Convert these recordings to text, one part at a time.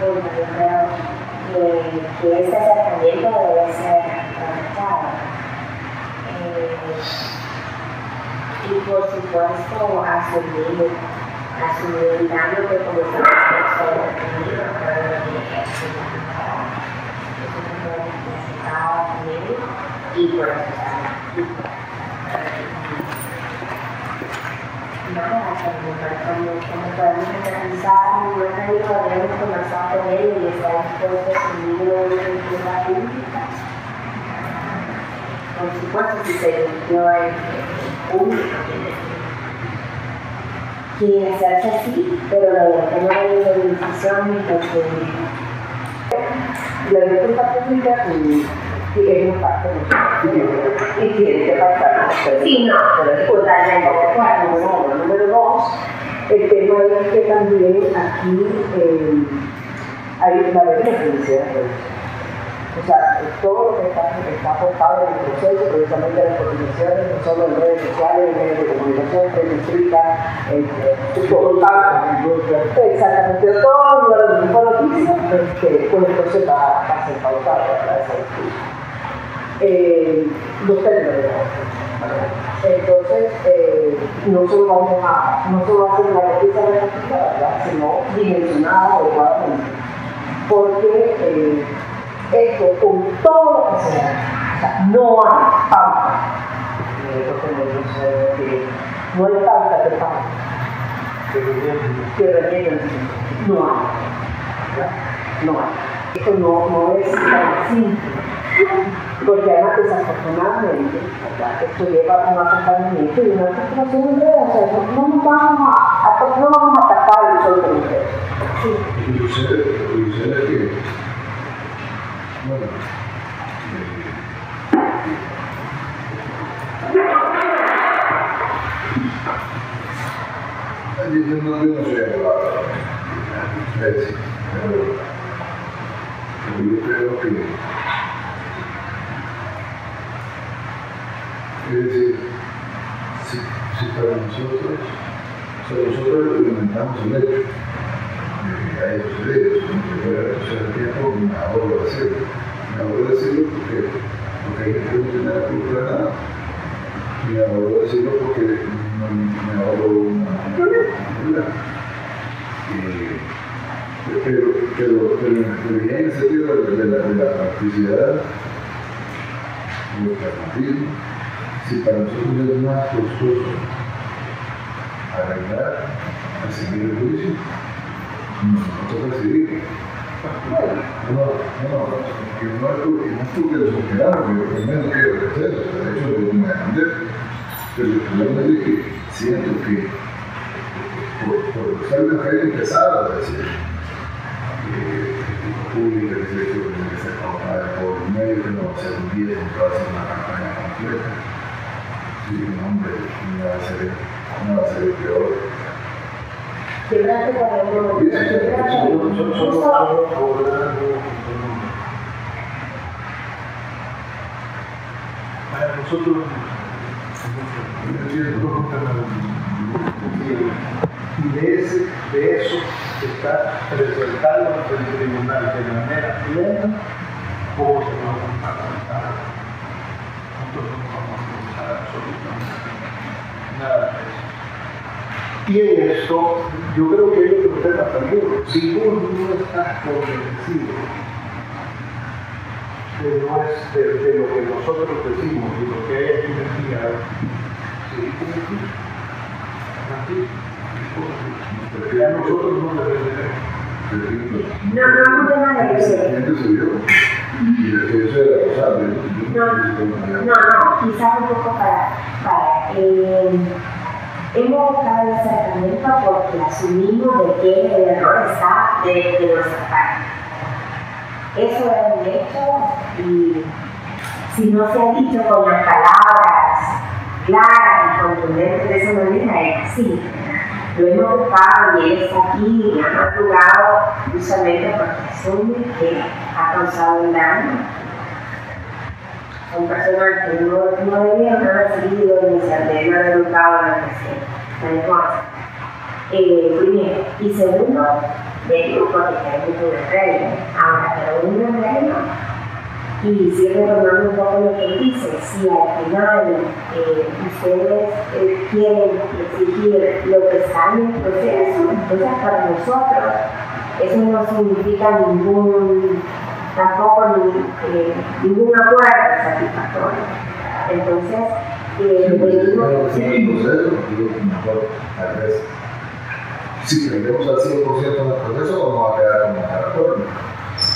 Yo creo que, que acercamiento debe ser y por supuesto asumir, asumir el daño que como estamos sobre el y por eso estamos aquí. Nada, como, podemos analizar, no nadie podemos conversar con él y estar dispuesto a asumir una cultura pública. Por supuesto, si se eligió el público, que hacerse así, pero la no hay indemnización ni la disculpa pública sí es una parte de y tiene que pasar Sí, no, pero es totalmente número, número dos, el tema es que también aquí eh, hay la beneficia o sea, todo lo que está, está aportado en el proceso, precisamente las comunicaciones, no solo en redes sociales, en medios de comunicación, en escrita, en todo Exactamente, todo lo misma noticia, este, pues entonces va, va a ser pautado para esa discusión. Eh, los términos entonces, eh, no solo vamos a, no solo va a ser la noticia ¿verdad? sino dimensionada adecuadamente. Porque eh, esto con todo lo que sea, o sea, no hay pauta. que no hay pauta de pauta. Que rellenen, no hay. No hay. Esto no, no es tan simple. Porque además, desafortunadamente, esto lleva un acompañamiento y una frustración de o sea, no, nos vamos a, no vamos a atacar el sol de Sí. Y usted, que bueno, eh, yo no, yo no soy abogado, pero yo creo que es decir, si, para nosotros, o sea, nosotros implementamos el hecho, hay otros derechos, o sea, el tiempo me ahorro hacerlo. Me ahorro de hacerlo porque, porque hay que tener la cultura nada. Me ahorro de hacerlo porque no, me ahorro una cultura. Eh, pero, pero, pero, en el sentido de, de, la, de la practicidad, pragmatismo, si para nosotros es más costoso arreglar, seguir el juicio, nosotros decidir. No, no, que no es porque no es porque los operaron, porque quiero hacer, de hecho lo a defender. Pero el que siento que por, ser una pesada, es decir, pública que hizo que por medio que no va a ser un día, que va a ser una campaña completa. Sí, no, hombre, no va a ser, no va a ser peor. Quebrante para nuevo. Para nosotros, y de, ese, de eso se está presentando ante el tribunal de manera plena cómo se va a parlamentar. Nosotros no vamos a pensar absolutamente nada de eso. Y en esto, yo creo que es lo que usted ha perdido. Si vos no estás convencido de, no es, de, lo que nosotros decimos y lo que hay aquí investigado, seguís con Así. Porque a nosotros no dependemos. No, no y de eso era pasable. No, no, no, Hemos buscado el acercamiento porque asumimos de que el error está de, nuestra parte. Eso es un hecho y si no se ha dicho con las palabras claras y contundentes de esa manera, es así. Lo hemos buscado y él está aquí y ha madrugado justamente porque asume que ha causado un daño son personas que no, no haber recibido inicialmente, no haber educado en educación. Eh, primero. Y segundo, de grupo diferente de reino. Ahora, pero un reino, y si retomando un poco lo que dice, si al final ustedes quieren exigir lo que está en el proceso, entonces para nosotros eso no significa ningún, tampoco ni, eh, ningún acuerdo satisfactorio. Entonces, eh, Sí, pues, venimos- claro, sí, el proceso, digo, mejor, tal vez, si perdemos al 100% en el proceso, vamos a quedar con el acuerdo.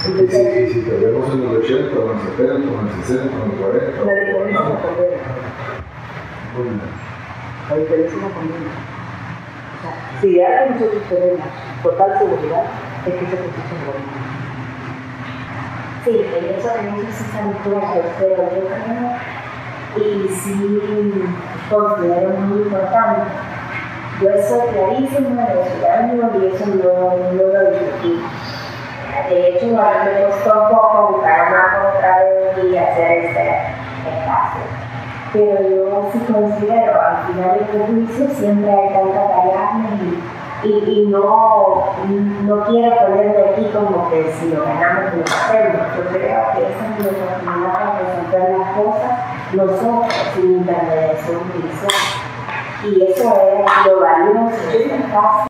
Y si, y si perdemos en el 80, en el 70, en el 60, en el 40, La diferencia no no, conviene. bueno, La diferencia no conviene. O sea, si algo nosotros tenemos total seguridad, es que ese proceso no va a venir. Sí, en en eso sí están claros, pero yo creo y sí considero muy importante. Yo soy clarísima de ciudadano y eso no, no lo discutí. De hecho, a mí me costó un poco buscar otra vez y hacer este espacio. Pero yo sí considero, al final del juicio siempre hay tanta y, y, no, no quiero ponerme aquí como que si lo ganamos lo hacemos. Yo creo que esa es nuestra oportunidad para resolver las cosas nosotros sin intermediación. Y eso es lo valioso de esta.